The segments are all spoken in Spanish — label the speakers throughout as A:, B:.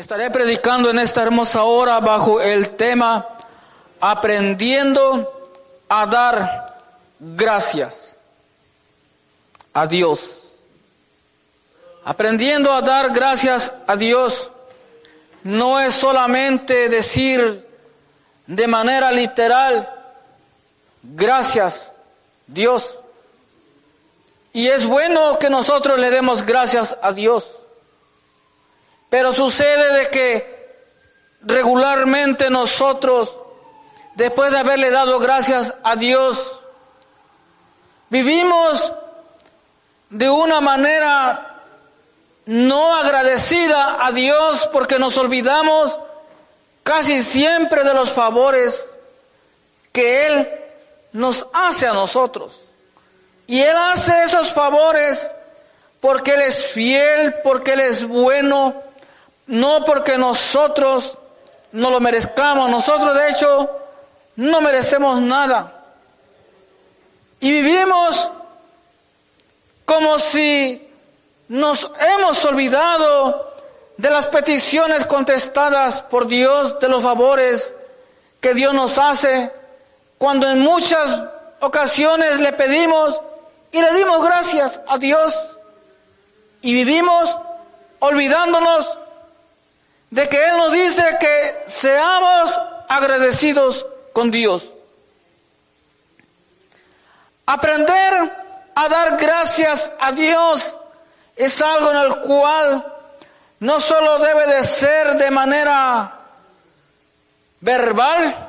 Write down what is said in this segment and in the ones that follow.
A: Estaré predicando en esta hermosa hora bajo el tema aprendiendo a dar gracias a Dios. Aprendiendo a dar gracias a Dios no es solamente decir de manera literal, gracias Dios. Y es bueno que nosotros le demos gracias a Dios. Pero sucede de que regularmente nosotros, después de haberle dado gracias a Dios, vivimos de una manera no agradecida a Dios porque nos olvidamos casi siempre de los favores que Él nos hace a nosotros. Y Él hace esos favores porque Él es fiel, porque Él es bueno, no porque nosotros no lo merezcamos, nosotros de hecho no merecemos nada. Y vivimos como si nos hemos olvidado de las peticiones contestadas por Dios, de los favores que Dios nos hace, cuando en muchas ocasiones le pedimos y le dimos gracias a Dios y vivimos olvidándonos de que Él nos dice que seamos agradecidos con Dios. Aprender a dar gracias a Dios es algo en el cual no solo debe de ser de manera verbal,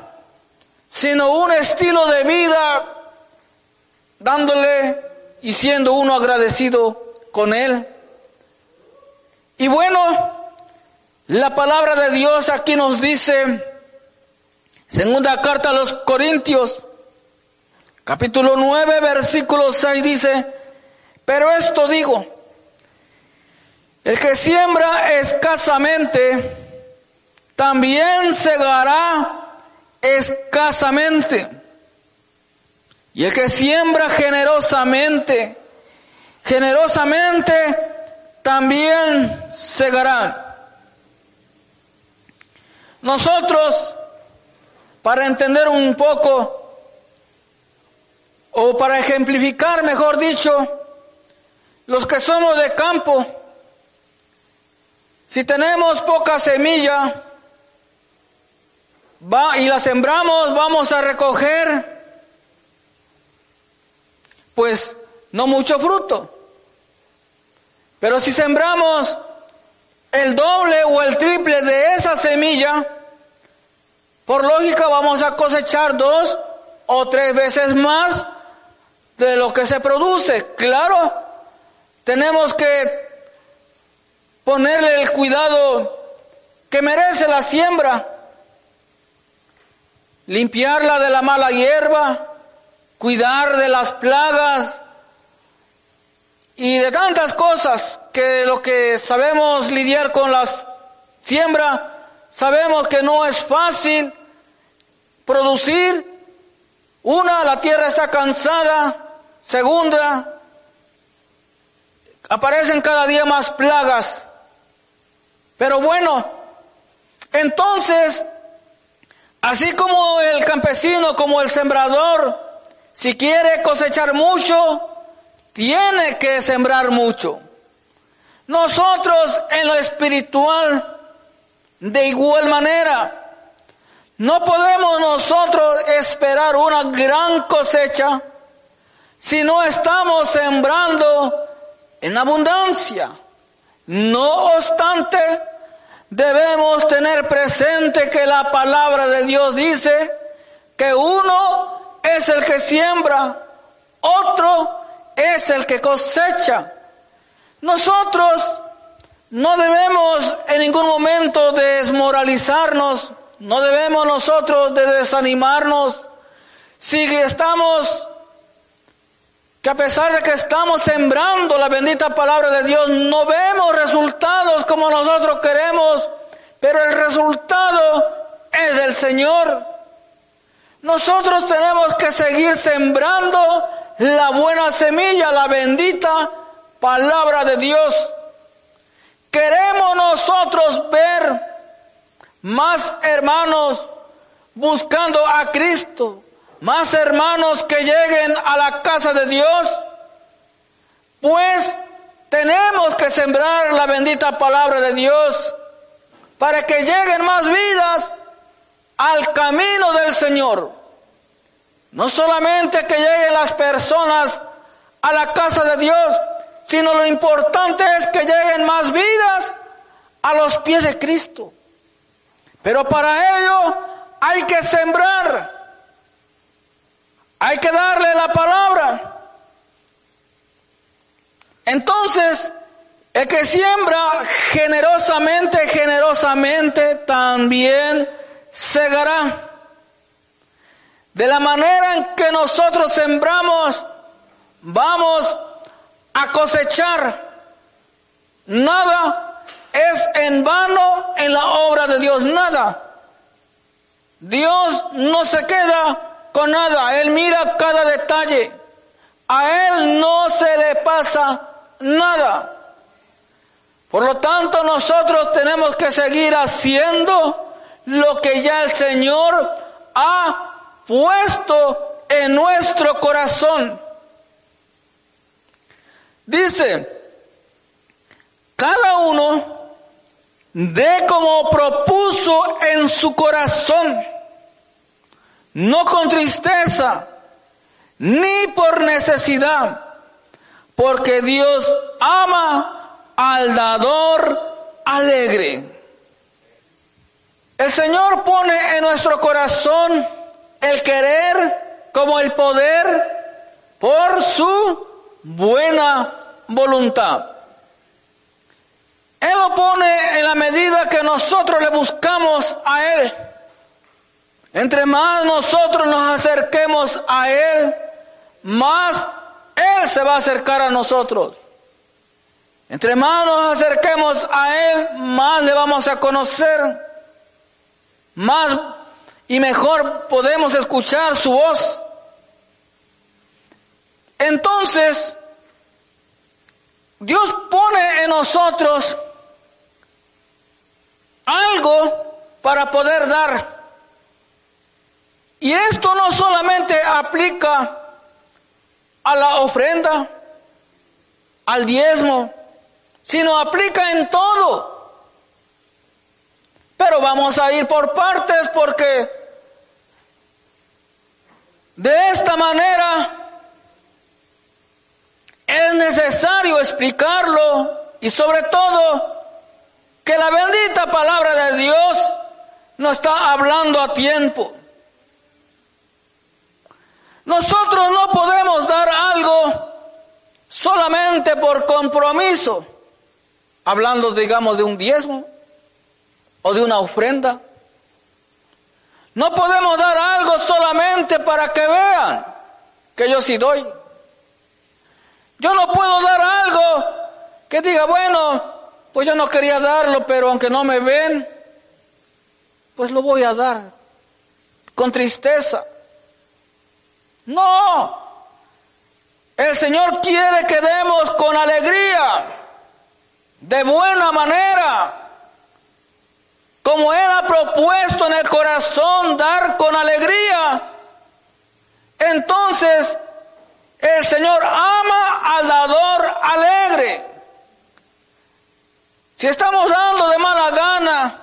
A: sino un estilo de vida dándole y siendo uno agradecido con Él. Y bueno, la palabra de Dios aquí nos dice, segunda carta a los Corintios, capítulo 9, versículo 6 dice, pero esto digo, el que siembra escasamente, también segará escasamente. Y el que siembra generosamente, generosamente también segará. Nosotros, para entender un poco, o para ejemplificar, mejor dicho, los que somos de campo, si tenemos poca semilla va, y la sembramos, vamos a recoger, pues no mucho fruto. Pero si sembramos el doble o el triple de esa semilla, por lógica vamos a cosechar dos o tres veces más de lo que se produce. Claro, tenemos que ponerle el cuidado que merece la siembra, limpiarla de la mala hierba, cuidar de las plagas, y de tantas cosas que lo que sabemos lidiar con las siembra, sabemos que no es fácil producir. Una, la tierra está cansada. Segunda, aparecen cada día más plagas. Pero bueno, entonces, así como el campesino, como el sembrador, si quiere cosechar mucho, tiene que sembrar mucho. Nosotros en lo espiritual, de igual manera, no podemos nosotros esperar una gran cosecha si no estamos sembrando en abundancia. No obstante, debemos tener presente que la palabra de Dios dice que uno es el que siembra, otro es el que cosecha. Nosotros no debemos en ningún momento desmoralizarnos, no debemos nosotros de desanimarnos si estamos, que a pesar de que estamos sembrando la bendita palabra de Dios, no vemos resultados como nosotros queremos, pero el resultado es del Señor. Nosotros tenemos que seguir sembrando la buena semilla, la bendita palabra de Dios. Queremos nosotros ver más hermanos buscando a Cristo, más hermanos que lleguen a la casa de Dios, pues tenemos que sembrar la bendita palabra de Dios para que lleguen más vidas al camino del Señor. No solamente que lleguen las personas a la casa de Dios, sino lo importante es que lleguen más vidas a los pies de Cristo. Pero para ello hay que sembrar, hay que darle la palabra. Entonces, el que siembra generosamente, generosamente también segará. De la manera en que nosotros sembramos, vamos a cosechar. Nada es en vano en la obra de Dios, nada. Dios no se queda con nada, Él mira cada detalle. A Él no se le pasa nada. Por lo tanto, nosotros tenemos que seguir haciendo lo que ya el Señor ha puesto en nuestro corazón. Dice, cada uno de como propuso en su corazón, no con tristeza, ni por necesidad, porque Dios ama al dador alegre. El Señor pone en nuestro corazón el querer como el poder por su buena voluntad. Él lo pone en la medida que nosotros le buscamos a Él. Entre más nosotros nos acerquemos a Él, más Él se va a acercar a nosotros. Entre más nos acerquemos a Él, más le vamos a conocer, más y mejor podemos escuchar su voz. Entonces, Dios pone en nosotros algo para poder dar. Y esto no solamente aplica a la ofrenda, al diezmo, sino aplica en todo. Pero vamos a ir por partes porque de esta manera es necesario explicarlo y sobre todo que la bendita palabra de Dios nos está hablando a tiempo. Nosotros no podemos dar algo solamente por compromiso, hablando digamos de un diezmo o de una ofrenda. No podemos dar algo solamente para que vean que yo sí doy. Yo no puedo dar algo que diga, bueno, pues yo no quería darlo, pero aunque no me ven, pues lo voy a dar con tristeza. No, el Señor quiere que demos con alegría, de buena manera, como ha propuesto en el corazón dar con alegría. Entonces, el Señor ama al dador alegre. Si estamos dando de mala gana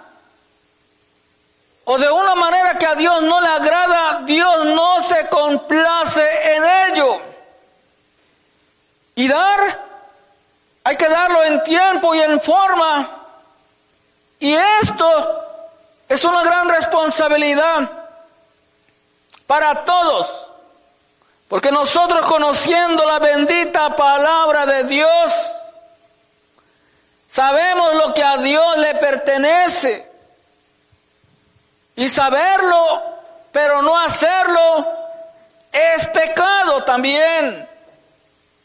A: o de una manera que a Dios no le agrada, Dios no se complace en ello. Y dar, hay que darlo en tiempo y en forma. Y esto es una gran responsabilidad para todos. Porque nosotros conociendo la bendita palabra de Dios, sabemos lo que a Dios le pertenece. Y saberlo, pero no hacerlo, es pecado también.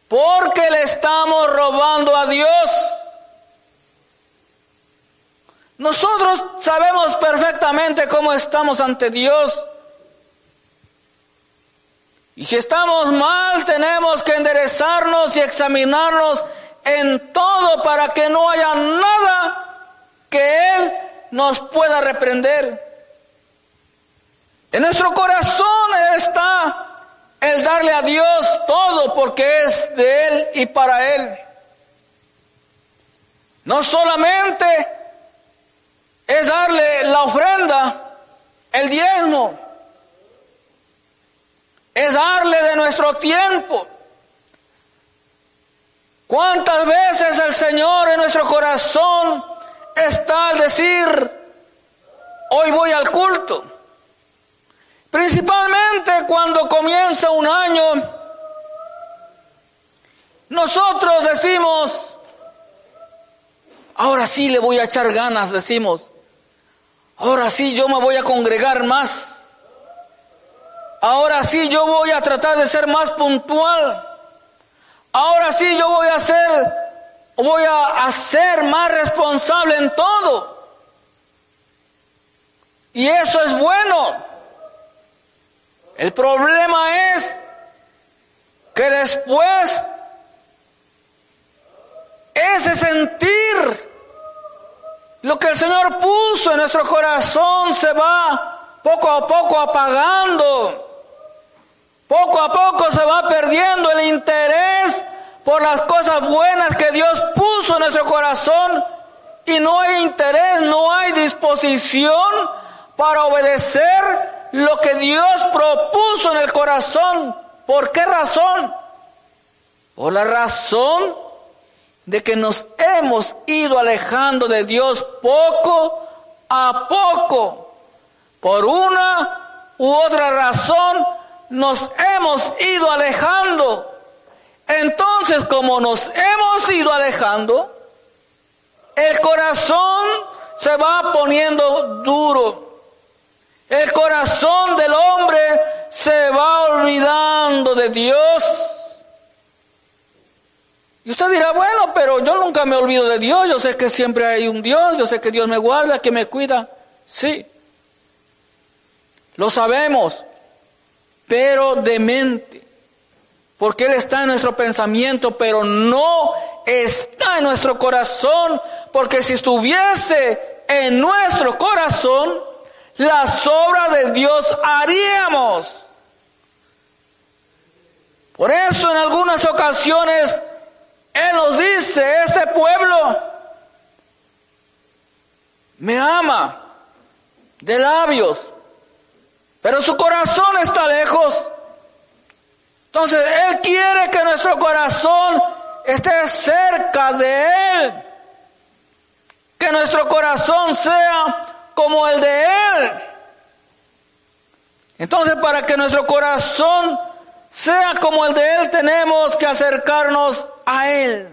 A: Porque le estamos robando a Dios. Nosotros sabemos perfectamente cómo estamos ante Dios. Y si estamos mal, tenemos que enderezarnos y examinarnos en todo para que no haya nada que Él nos pueda reprender. En nuestro corazón está el darle a Dios todo porque es de Él y para Él. No solamente es darle la ofrenda, el diezmo, es darle de nuestro tiempo. ¿Cuántas veces el Señor en nuestro corazón está al decir, hoy voy al culto? Principalmente cuando comienza un año, nosotros decimos, ahora sí le voy a echar ganas, decimos, ahora sí yo me voy a congregar más, ahora sí yo voy a tratar de ser más puntual, ahora sí yo voy a ser, voy a, ser más responsable en todo. Y eso es bueno. El problema es que después ese sentir, lo que el Señor puso en nuestro corazón se va poco a poco apagando. Poco a poco se va perdiendo el interés por las cosas buenas que Dios puso en nuestro corazón y no hay interés, no hay disposición para obedecer lo que Dios propuso en el corazón. ¿Por qué razón? Por la razón de que nos hemos ido alejando de Dios poco a poco. Por una u otra razón nos hemos ido alejando. Entonces, como nos hemos ido alejando, el corazón se va poniendo duro. El corazón del hombre se va olvidando de Dios. Y usted dirá, bueno, pero yo nunca me olvido de Dios, yo sé que siempre hay un Dios, yo sé que Dios me guarda, que me cuida. Sí, lo sabemos, pero de mente, porque Él está en nuestro pensamiento, pero no está en nuestro corazón, porque si estuviese en nuestro corazón, las obras de Dios haríamos. Por eso en algunas ocasiones Él nos dice, este pueblo me ama de labios, pero su corazón está lejos. Entonces Él quiere que nuestro corazón esté cerca de Él, que nuestro corazón sea como el de Él. Entonces, para que nuestro corazón sea como el de Él, tenemos que acercarnos a Él.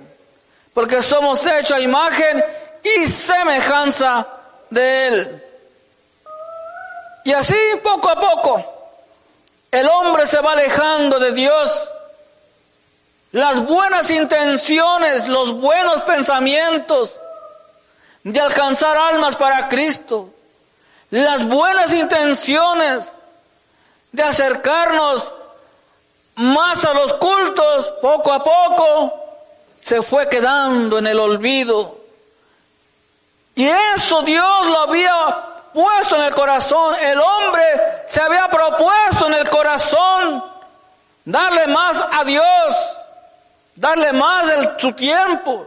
A: Porque somos hechos a imagen y semejanza de Él. Y así, poco a poco, el hombre se va alejando de Dios. Las buenas intenciones, los buenos pensamientos, de alcanzar almas para Cristo, las buenas intenciones de acercarnos más a los cultos, poco a poco, se fue quedando en el olvido. Y eso Dios lo había puesto en el corazón. El hombre se había propuesto en el corazón darle más a Dios, darle más de su tiempo.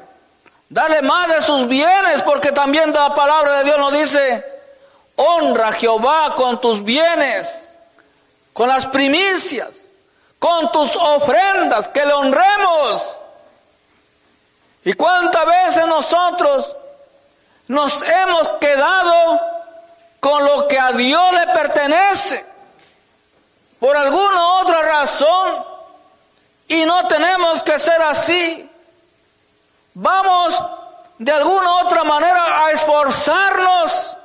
A: Dale más de sus bienes, porque también la palabra de Dios nos dice, honra a Jehová con tus bienes, con las primicias, con tus ofrendas, que le honremos. ¿Y cuántas veces nosotros nos hemos quedado con lo que a Dios le pertenece? Por alguna otra razón. Y no tenemos que ser así. Vamos de alguna otra manera a esforzarnos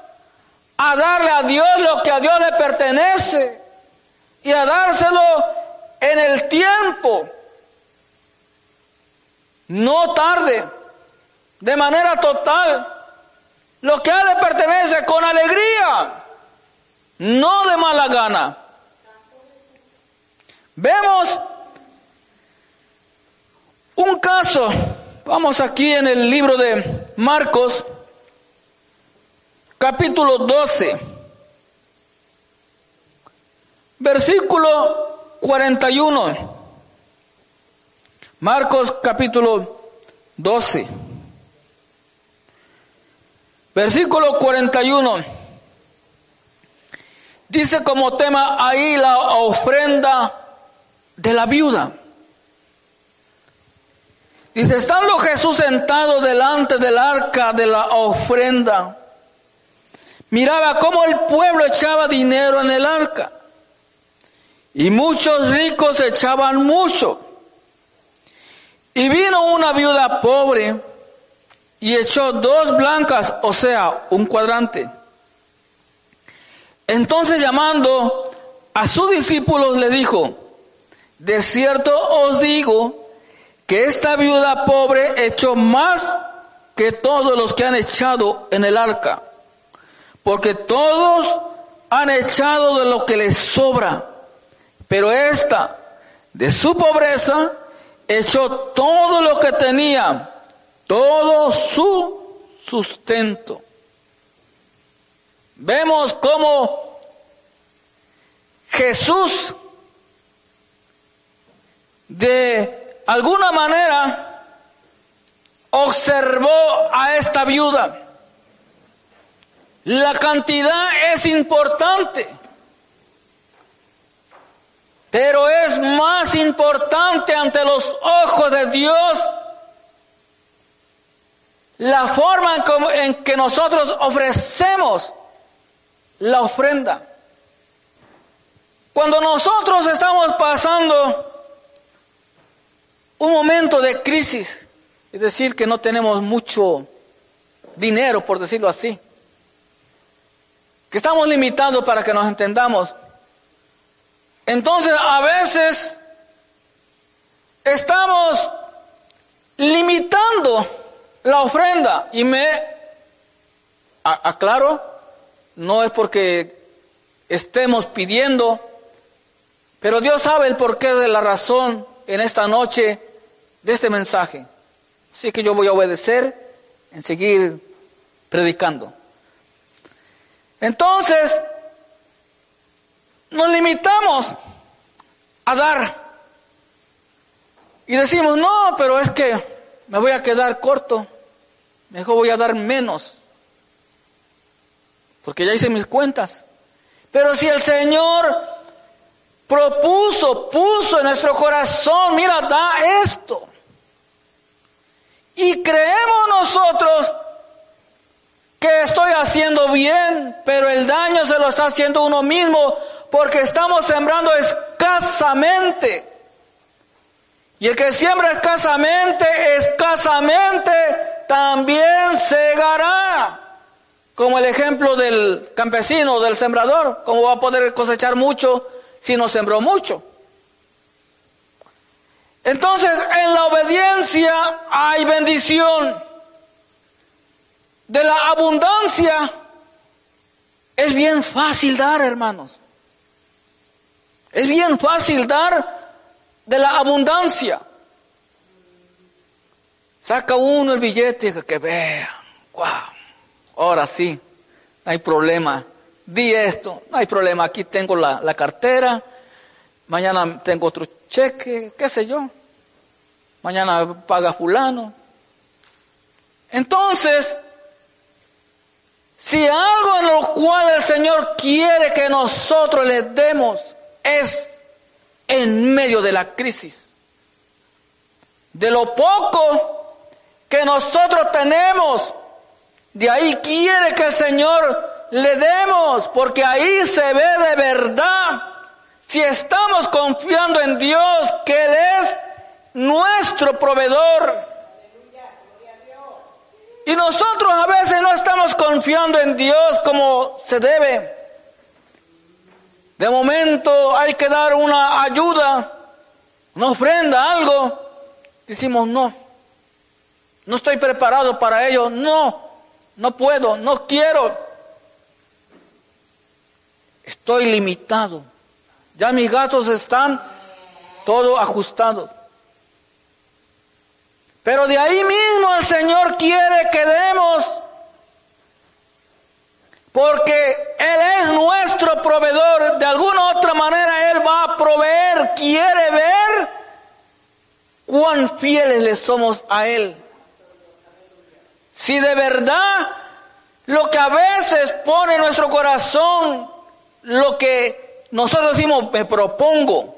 A: a darle a Dios lo que a Dios le pertenece y a dárselo en el tiempo, no tarde, de manera total, lo que a Él le pertenece con alegría, no de mala gana. Vemos un caso Vamos aquí en el libro de Marcos, capítulo 12, versículo 41. Marcos capítulo 12, versículo 41. Dice como tema ahí la ofrenda de la viuda. Dice, estando Jesús sentado delante del arca de la ofrenda, miraba cómo el pueblo echaba dinero en el arca. Y muchos ricos echaban mucho. Y vino una viuda pobre y echó dos blancas, o sea, un cuadrante. Entonces llamando a sus discípulos le dijo, de cierto os digo que esta viuda pobre echó más que todos los que han echado en el arca, porque todos han echado de lo que les sobra, pero esta, de su pobreza, echó todo lo que tenía, todo su sustento. Vemos cómo Jesús de alguna manera observó a esta viuda. La cantidad es importante, pero es más importante ante los ojos de Dios la forma en que nosotros ofrecemos la ofrenda. Cuando nosotros estamos pasando un momento de crisis, es decir, que no tenemos mucho dinero, por decirlo así, que estamos limitados para que nos entendamos. Entonces, a veces estamos limitando la ofrenda y me aclaro, no es porque estemos pidiendo, pero Dios sabe el porqué de la razón en esta noche de este mensaje. Así que yo voy a obedecer en seguir predicando. Entonces, nos limitamos a dar. Y decimos, no, pero es que me voy a quedar corto. Mejor voy a dar menos. Porque ya hice mis cuentas. Pero si el Señor propuso, puso en nuestro corazón, mira, da esto. Y creemos nosotros que estoy haciendo bien, pero el daño se lo está haciendo uno mismo porque estamos sembrando escasamente. Y el que siembra escasamente, escasamente también segará. Como el ejemplo del campesino, del sembrador, cómo va a poder cosechar mucho si no sembró mucho. Entonces, en la obediencia hay bendición. De la abundancia es bien fácil dar, hermanos. Es bien fácil dar de la abundancia. Saca uno el billete y que vea, wow, ahora sí, no hay problema. Di esto, no hay problema, aquí tengo la, la cartera, mañana tengo otro cheque, qué sé yo, mañana paga fulano. Entonces, si algo en lo cual el Señor quiere que nosotros le demos es en medio de la crisis, de lo poco que nosotros tenemos, de ahí quiere que el Señor le demos, porque ahí se ve de verdad si estamos confiando en Dios, que Él es nuestro proveedor. Y nosotros a veces no estamos confiando en Dios como se debe. De momento hay que dar una ayuda, una ofrenda, algo. Decimos, no, no estoy preparado para ello, no, no puedo, no quiero. Estoy limitado. Ya mis gastos están todos ajustados. Pero de ahí mismo el Señor quiere que demos, porque Él es nuestro proveedor. De alguna otra manera Él va a proveer, quiere ver cuán fieles le somos a Él. Si de verdad lo que a veces pone en nuestro corazón, lo que nosotros decimos, me propongo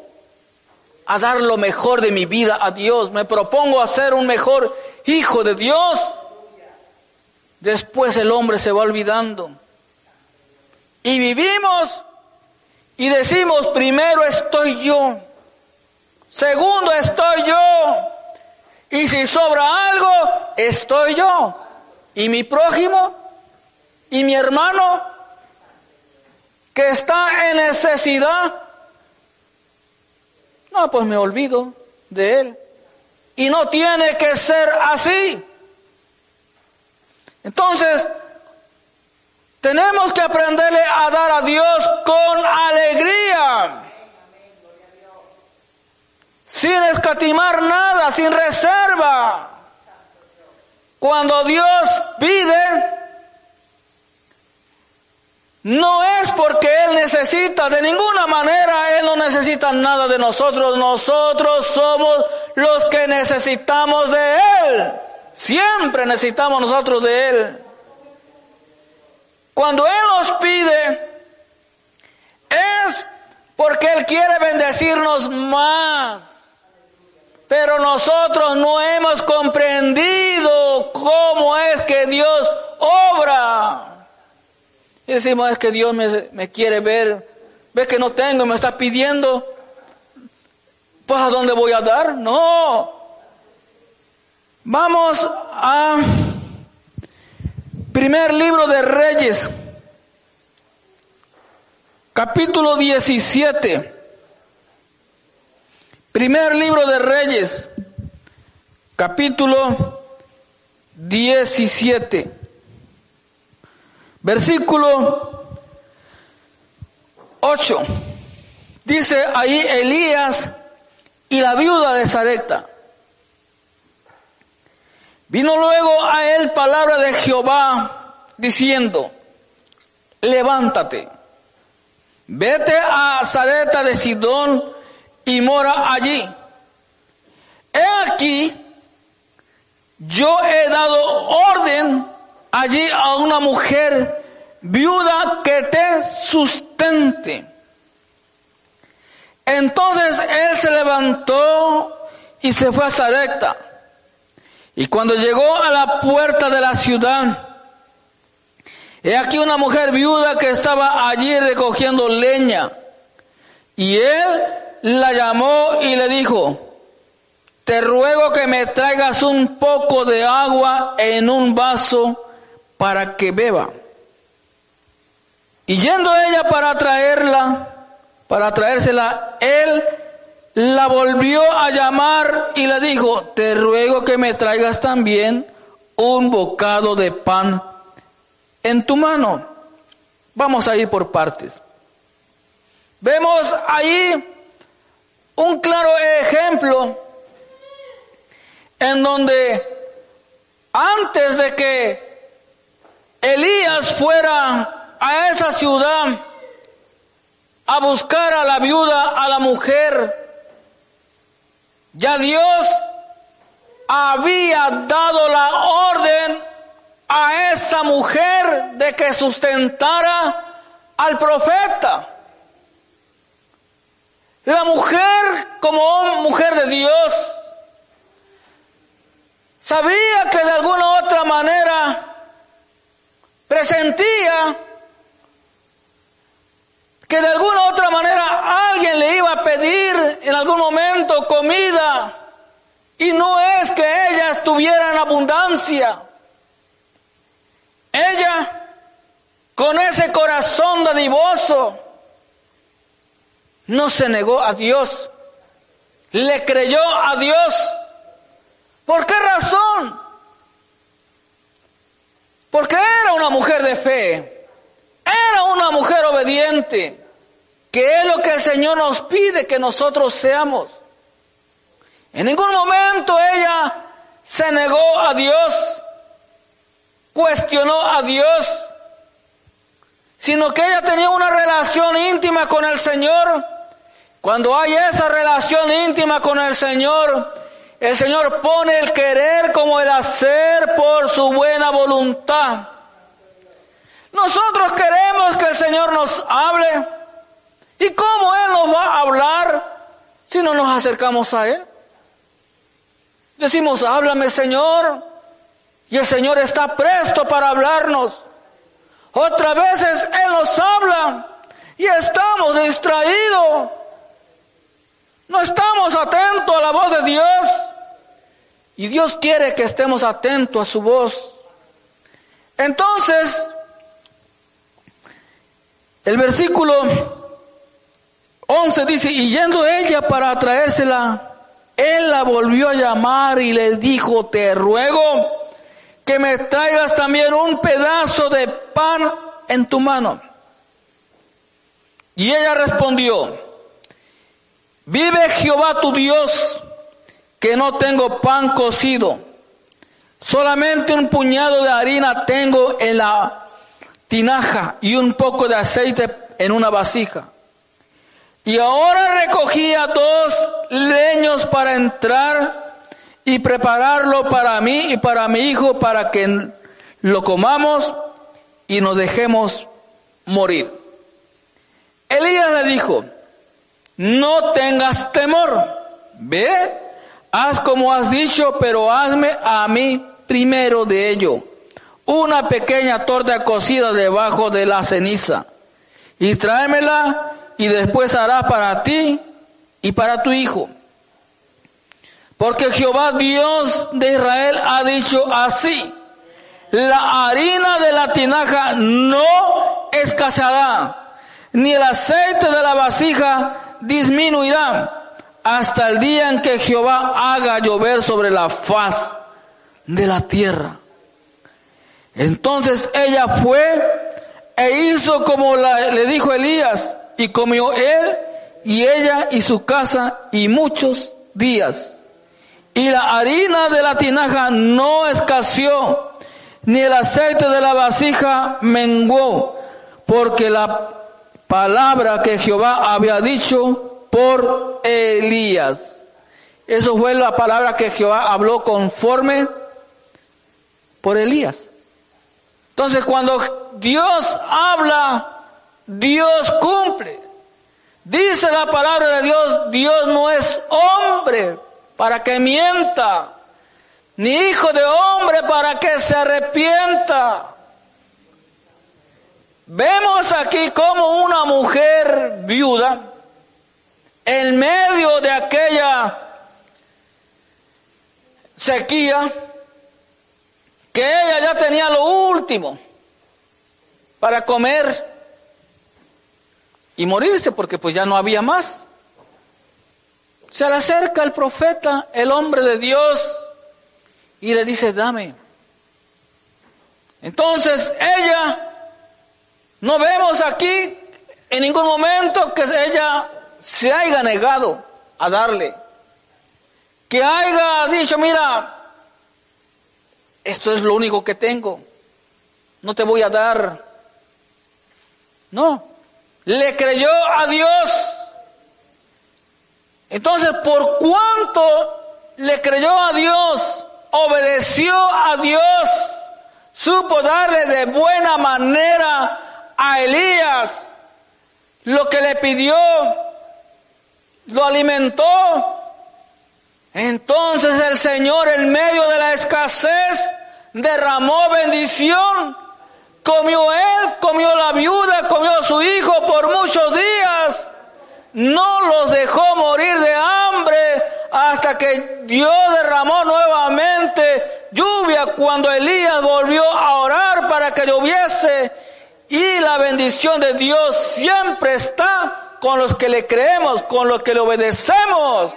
A: a dar lo mejor de mi vida a Dios, me propongo a ser un mejor hijo de Dios, después el hombre se va olvidando. Y vivimos y decimos, primero estoy yo, segundo estoy yo, y si sobra algo, estoy yo, y mi prójimo, y mi hermano, que está en necesidad, no, pues me olvido de él. Y no tiene que ser así. Entonces, tenemos que aprenderle a dar a Dios con alegría. Sin escatimar nada, sin reserva. Cuando Dios pide, no es porque Él necesita, de ninguna manera Él no necesita nada de nosotros. Nosotros somos los que necesitamos de Él. Siempre necesitamos nosotros de Él. Cuando Él nos pide, es porque Él quiere bendecirnos más. Pero nosotros no hemos comprendido cómo es que Dios obra. Y decimos, es que Dios me, quiere ver. ¿Ves que no tengo? Me está pidiendo. Pues a dónde voy a dar? No. Vamos a primer libro de Reyes, capítulo 17. Primer libro de Reyes, capítulo 17. Versículo 8. Dice ahí Elías y la viuda de Zareta. Vino luego a él palabra de Jehová diciendo, levántate, vete a Zareta de Sidón y mora allí. He aquí, yo he dado orden allí a una mujer viuda que te sustente. Entonces él se levantó y se fue a Zareta. Y cuando llegó a la puerta de la ciudad, he aquí una mujer viuda que estaba allí recogiendo leña. Y él la llamó y le dijo, te ruego que me traigas un poco de agua en un vaso para que beba. Y yendo ella para traerla, para traérsela, él la volvió a llamar y le dijo, te ruego que me traigas también un bocado de pan en tu mano. Vamos a ir por partes. Vemos ahí un claro ejemplo en donde antes de que Elías fuera a esa ciudad a buscar a la viuda, a la mujer, ya Dios había dado la orden a esa mujer de que sustentara al profeta. La mujer, como mujer de Dios, sabía que de alguna otra manera presentía que de alguna u otra manera alguien le iba a pedir en algún momento comida y no es que ella estuviera en abundancia. Ella, con ese corazón dadivoso, no se negó a Dios, le creyó a Dios. ¿Por qué razón? Porque era una mujer de fe, era una mujer obediente, que es lo que el Señor nos pide que nosotros seamos. En ningún momento ella se negó a Dios, cuestionó a Dios, sino que ella tenía una relación íntima con el Señor. Cuando hay esa relación íntima con el Señor, el Señor pone el querer como el hacer por su buena voluntad. Nosotros queremos que el Señor nos hable. ¿Y cómo Él nos va a hablar si no nos acercamos a Él? Decimos, háblame Señor. Y el Señor está presto para hablarnos. Otras veces Él nos habla y estamos distraídos. No estamos atentos a la voz de Dios. Y Dios quiere que estemos atentos a su voz. Entonces, el versículo 11 dice, y yendo ella para traérsela, él la volvió a llamar y le dijo, te ruego que me traigas también un pedazo de pan en tu mano. Y ella respondió, vive Jehová tu Dios, que no tengo pan cocido, solamente un puñado de harina tengo en la tinaja y un poco de aceite en una vasija. Y ahora recogía dos leños para entrar y prepararlo para mí y para mi hijo para que lo comamos y nos dejemos morir. Elías le dijo, no tengas temor, ve, haz como has dicho, pero hazme a mí primero de ello una pequeña torta cocida debajo de la ceniza y tráemela y después hará para ti y para tu hijo. Porque Jehová Dios de Israel ha dicho así, la harina de la tinaja no escaseará, ni el aceite de la vasija disminuirá, hasta el día en que Jehová haga llover sobre la faz de la tierra. Entonces ella fue e hizo como le dijo Elías, y comió él y ella y su casa y muchos días. Y la harina de la tinaja no escaseó, ni el aceite de la vasija menguó, porque la palabra que Jehová había dicho por Elías. Eso fue la palabra que Jehová habló conforme por Elías. Entonces cuando Dios habla, Dios cumple. Dice la palabra de Dios, Dios no es hombre para que mienta, ni hijo de hombre para que se arrepienta. Vemos aquí como una mujer viuda, en medio de aquella sequía, que ella ya tenía lo último para comer y morirse porque pues ya no había más. Se le acerca el profeta, el hombre de Dios, y le dice, dame. Entonces ella, no vemos aquí en ningún momento que ella se haya negado a darle. Que haya dicho, mira, esto es lo único que tengo, no te voy a dar. No, le creyó a Dios. Entonces, por cuanto le creyó a Dios, obedeció a Dios, supo darle de buena manera a Elías. Lo que le pidió, lo alimentó, entonces el Señor en medio de la escasez derramó bendición. Comió él, comió la viuda, comió su hijo por muchos días. No los dejó morir de hambre hasta que Dios derramó nuevamente lluvia cuando Elías volvió a orar para que lloviese. Y la bendición de Dios siempre está con los que le creemos, con los que le obedecemos.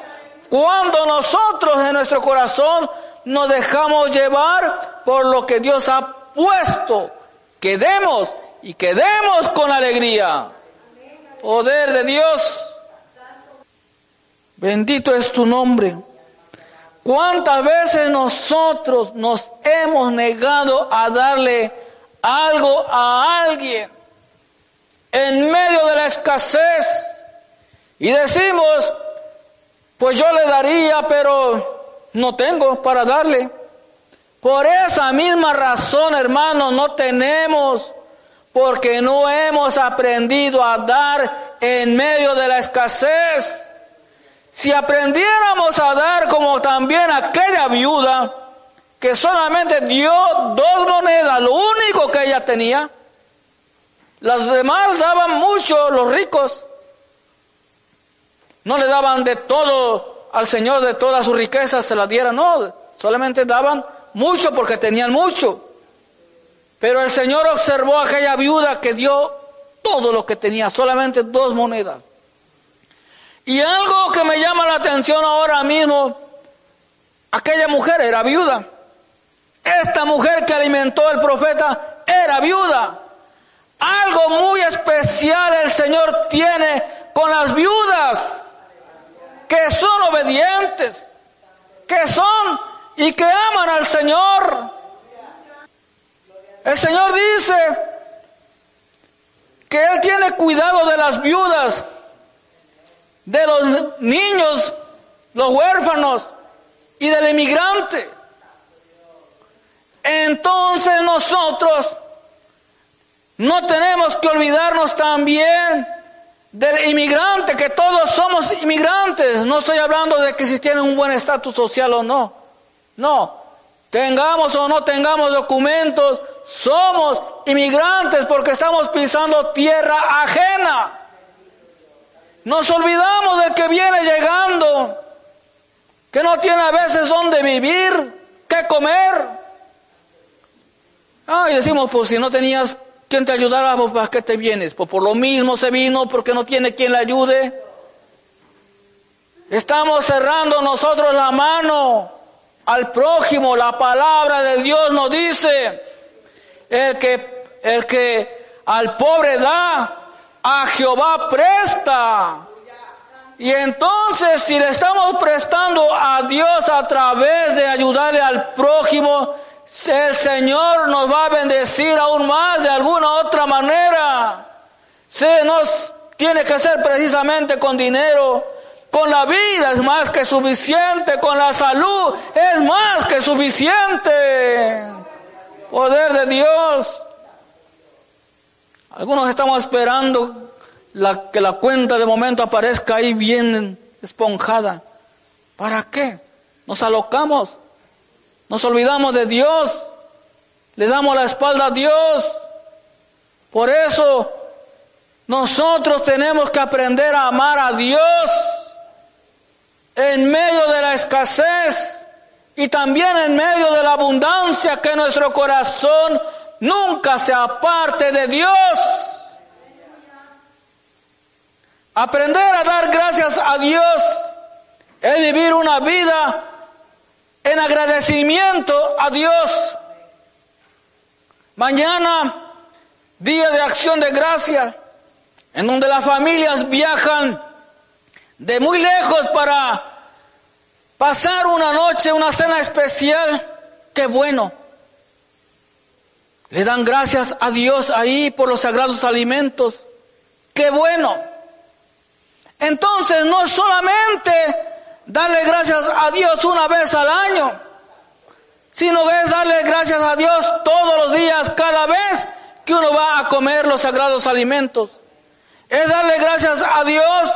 A: Cuando nosotros en nuestro corazón nos dejamos llevar por lo que Dios ha puesto, que demos y que demos con alegría. Poder de Dios. Bendito es tu nombre. ¿Cuántas veces nosotros nos hemos negado a darle algo a alguien en medio de la escasez? Y decimos, pues yo le daría, pero no tengo para darle. Por esa misma razón, hermanos, no tenemos, porque no hemos aprendido a dar en medio de la escasez. Si aprendiéramos a dar como también aquella viuda que solamente dio dos monedas, lo único que ella tenía, las demás daban mucho, los ricos. No le daban de todo al Señor, de todas sus riquezas, se las dieran, no, solamente daban mucho porque tenían mucho. Pero el Señor observó a aquella viuda que dio todo lo que tenía, solamente dos monedas. Y algo que me llama la atención ahora mismo, aquella mujer era viuda. Esta mujer que alimentó al profeta era viuda. Algo muy especial el Señor tiene con las viudas, que son obedientes, que son y que aman al Señor. El Señor dice que Él tiene cuidado de las viudas de los niños, los huérfanos y del inmigrante. Entonces nosotros no tenemos que olvidarnos también del inmigrante, que todos somos inmigrantes. No estoy hablando de que si tienen un buen estatus social o no. No, tengamos o no tengamos documentos, somos inmigrantes porque estamos pisando tierra ajena. Nos olvidamos del que viene llegando, que no tiene a veces dónde vivir, qué comer. Ah, y decimos, pues si no tenías te ayudara, pues ¿para qué te vienes? Pues por lo mismo se vino, porque no tiene quien le ayude. Estamos cerrando nosotros la mano al prójimo. La palabra de Dios nos dice, el que, el que al pobre da, a Jehová presta. Y entonces si le estamos prestando a Dios a través de ayudarle al prójimo, el Señor nos va a bendecir aún más de alguna otra manera. Se nos tiene que ser precisamente con dinero. Con la vida es más que suficiente, con la salud es más que suficiente. Poder de Dios. Algunos estamos esperando la, que la cuenta de momento aparezca ahí bien esponjada. ¿Para qué? Nos alocamos, nos olvidamos de Dios, le damos la espalda a Dios. Por eso nosotros tenemos que aprender a amar a Dios en medio de la escasez y también en medio de la abundancia que nuestro corazón nunca se aparte de Dios. Aprender a dar gracias a Dios es vivir una vida en agradecimiento a Dios. Mañana, día de acción de gracia, en donde las familias viajan de muy lejos para pasar una noche, una cena especial. Qué bueno. Le dan gracias a Dios ahí por los sagrados alimentos. Qué bueno. Entonces no solamente darle gracias a Dios una vez al año, sino es darle gracias a Dios todos los días, cada vez que uno va a comer los sagrados alimentos. Es darle gracias a Dios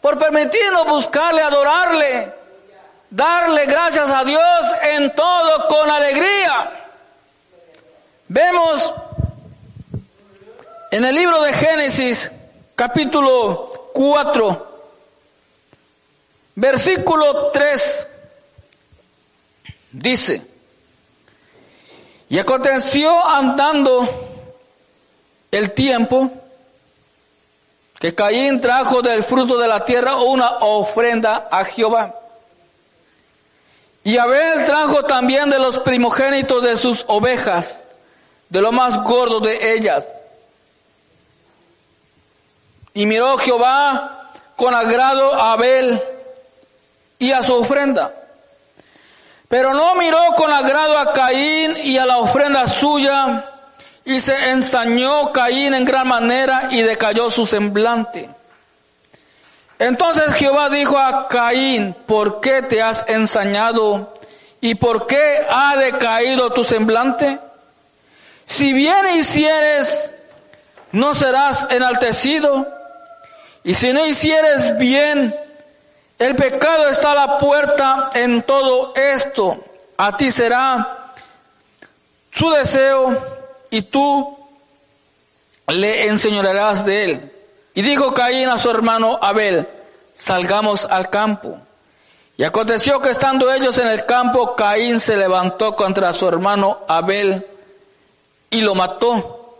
A: por permitirnos buscarle, adorarle, darle gracias a Dios en todo con alegría. Vemos en el libro de Génesis, capítulo 4, versículo 3, dice, y aconteció andando el tiempo que Caín trajo del fruto de la tierra una ofrenda a Jehová. Y Abel trajo también de los primogénitos de sus ovejas de lo más gordo de ellas. Y miró Jehová con agrado a Abel y a su ofrenda. Pero no miró con agrado a Caín y a la ofrenda suya, y se ensañó Caín en gran manera y decayó su semblante. Entonces Jehová dijo a Caín, ¿por qué te has ensañado y por qué ha decaído tu semblante? Si bien hicieres, no serás enaltecido, y si no hicieres bien, el pecado está a la puerta en todo esto. A ti será su deseo y tú le enseñarás de él. Y dijo Caín a su hermano Abel, salgamos al campo. Y aconteció que estando ellos en el campo, Caín se levantó contra su hermano Abel y lo mató.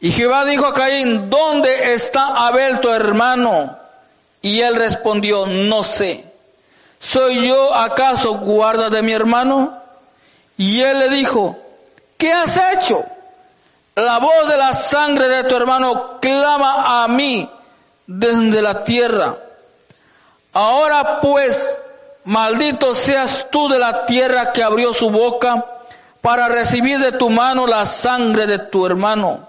A: Y Jehová dijo a Caín, ¿dónde está Abel tu hermano? Y él respondió, no sé. ¿Soy yo acaso guarda de mi hermano? Y él le dijo, ¿qué has hecho? La voz de la sangre de tu hermano clama a mí desde la tierra. Ahora pues, maldito seas tú de la tierra que abrió su boca para recibir de tu mano la sangre de tu hermano.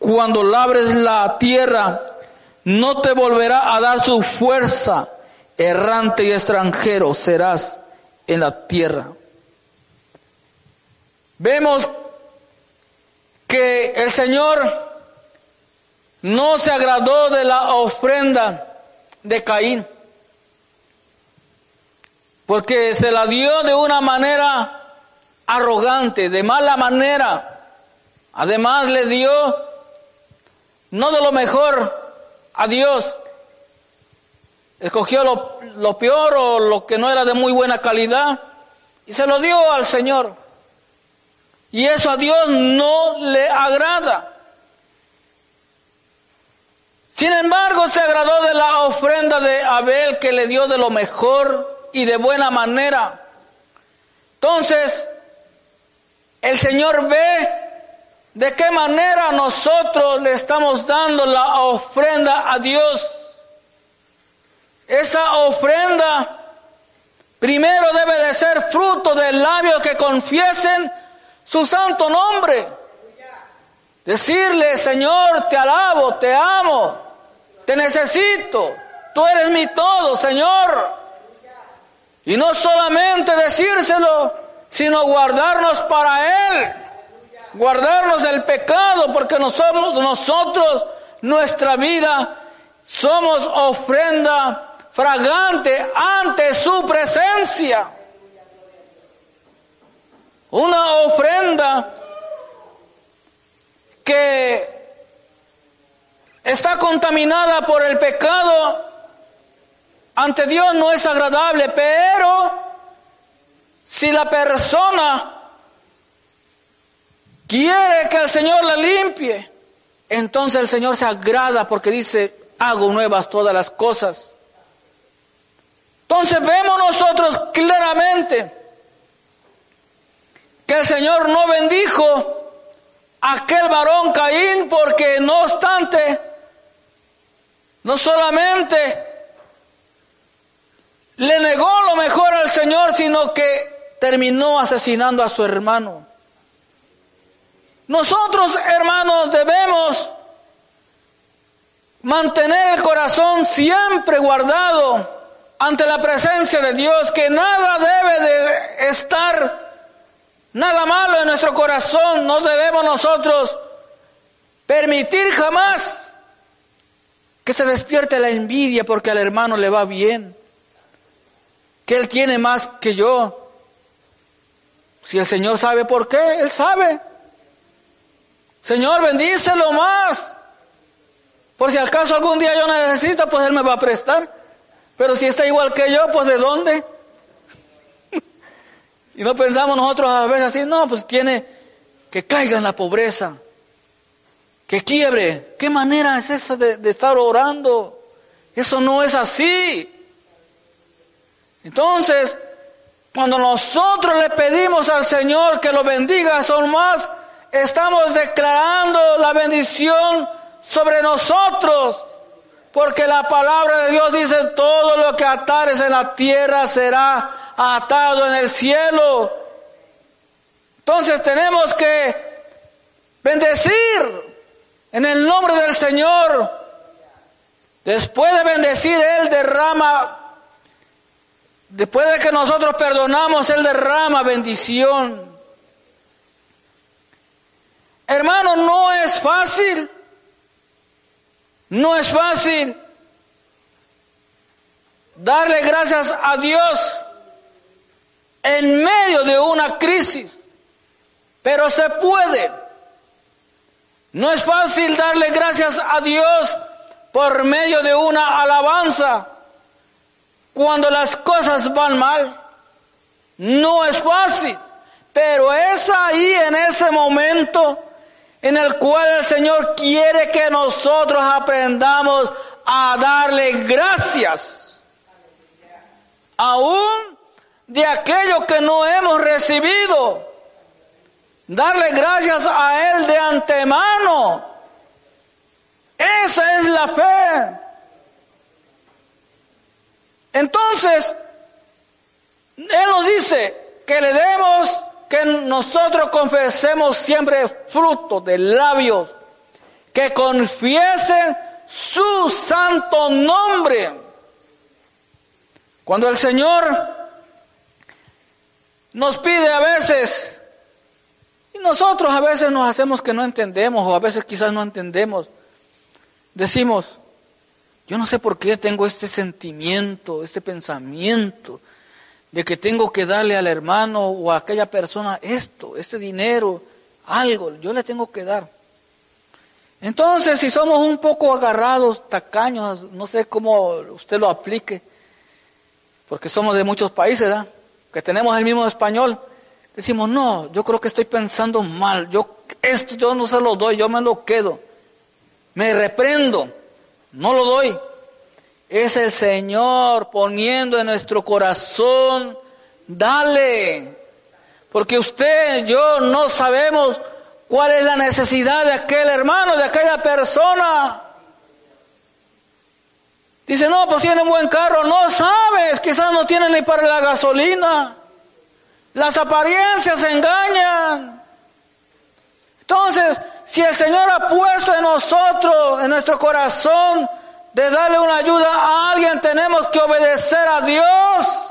A: Cuando labres la tierra, no te volverá a dar su fuerza, errante y extranjero serás en la tierra. Vemos que el Señor no se agradó de la ofrenda de Caín, porque se la dio de una manera arrogante, de mala manera. Además le dio no de lo mejor, a Dios. Escogió lo, peor o lo que no era de muy buena calidad y se lo dio al Señor. Y eso a Dios no le agrada. Sin embargo, se agradó de la ofrenda de Abel que le dio de lo mejor y de buena manera. Entonces, el Señor ve ¿De qué manera nosotros le estamos dando la ofrenda a Dios? Esa ofrenda primero debe de ser fruto de labios que confiesen su santo nombre. Decirle, Señor, te alabo, te amo, te necesito, tú eres mi todo, Señor. Y no solamente decírselo, sino guardarnos para Él guardarnos del pecado, porque no somos nosotros, nuestra vida, somos ofrenda fragante ante su presencia. Una ofrenda que está contaminada por el pecado, ante Dios no es agradable, pero si la persona quiere que el Señor la limpie, entonces el Señor se agrada porque dice, hago nuevas todas las cosas. Entonces vemos nosotros claramente que el Señor no bendijo a aquel varón Caín porque no obstante, no solamente le negó lo mejor al Señor, sino que terminó asesinando a su hermano. Nosotros, hermanos, debemos mantener el corazón siempre guardado ante la presencia de Dios, que nada debe de estar, nada malo en nuestro corazón, no debemos nosotros permitir jamás que se despierte la envidia porque al hermano le va bien, que él tiene más que yo. Si el Señor sabe por qué, Él sabe. Señor, bendícelo más. Por si acaso algún día yo necesito, pues Él me va a prestar. Pero si está igual que yo, pues ¿de dónde? y no pensamos nosotros a veces así, no, pues tiene que caiga en la pobreza, que quiebre. ¿Qué manera es esa de, de estar orando? Eso no es así. Entonces, cuando nosotros le pedimos al Señor que lo bendiga, son más estamos declarando la bendición sobre nosotros. Porque la palabra de Dios dice, todo lo que atares en la tierra será atado en el cielo. Entonces tenemos que bendecir en el nombre del Señor. Después de bendecir, Él derrama, después de que nosotros perdonamos, Él derrama bendición. Hermano, no es fácil. No es fácil darle gracias a Dios en medio de una crisis, pero se puede. No es fácil darle gracias a Dios por medio de una alabanza cuando las cosas van mal. No es fácil, pero es ahí en ese momento en el cual el Señor quiere que nosotros aprendamos a darle gracias, aún de aquello que no hemos recibido. Darle gracias a Él de antemano. Esa es la fe. Entonces, Él nos dice que le demos que nosotros confesemos siempre fruto de labios, que confiesen su santo nombre. Cuando el Señor nos pide a veces, y nosotros a veces nos hacemos que no entendemos, o a veces quizás no entendemos, decimos, yo no sé por qué tengo este sentimiento, este pensamiento, de que tengo que darle al hermano o a aquella persona esto, este dinero, algo, yo le tengo que dar. Entonces, si somos un poco agarrados, tacaños, no sé cómo usted lo aplique, porque somos de muchos países, ¿verdad? Que tenemos el mismo español, decimos, no, yo creo que estoy pensando mal, yo esto yo no se lo doy, yo me lo quedo. Me reprendo, no lo doy. Es el Señor poniendo en nuestro corazón, dale. Porque usted, yo no sabemos cuál es la necesidad de aquel hermano, de aquella persona. Dice, no, pues tiene un buen carro. No sabes, quizás no tiene ni para la gasolina. Las apariencias engañan. Entonces, si el Señor ha puesto en nosotros, en nuestro corazón, de darle una ayuda a alguien, tenemos que obedecer a Dios.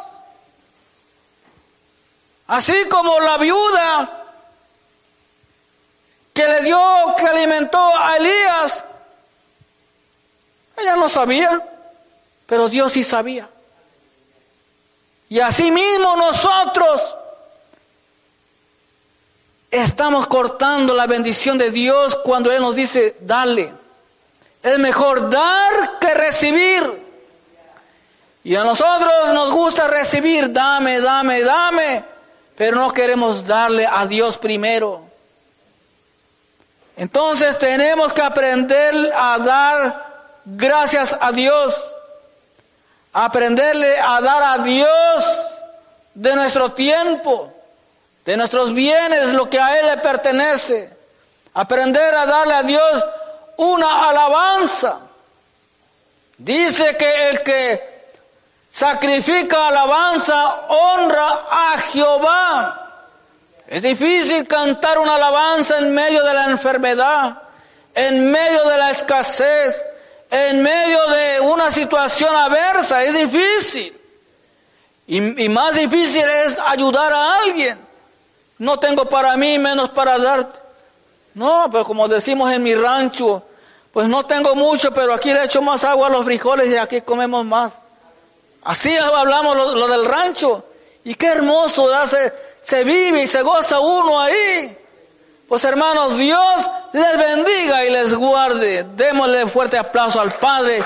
A: Así como la viuda que le dio, que alimentó a Elías, ella no sabía, pero Dios sí sabía. Y así mismo nosotros estamos cortando la bendición de Dios cuando Él nos dice, dale. Es mejor dar que recibir. Y a nosotros nos gusta recibir, dame, dame, dame, pero no queremos darle a Dios primero. Entonces tenemos que aprender a dar gracias a Dios, aprenderle a dar a Dios de nuestro tiempo, de nuestros bienes, lo que a Él le pertenece, aprender a darle a Dios una alabanza. Dice que el que sacrifica alabanza honra a Jehová. Es difícil cantar una alabanza en medio de la enfermedad, en medio de la escasez, en medio de una situación aversa. Es difícil. Y, y más difícil es ayudar a alguien. No tengo para mí menos para darte. No, pero como decimos en mi rancho, pues no tengo mucho, pero aquí le echo más agua a los frijoles y aquí comemos más. Así hablamos lo, del rancho. Y qué hermoso, se, se vive y se goza uno ahí. Pues hermanos, Dios les bendiga y les guarde. Démosle fuerte aplauso al Padre.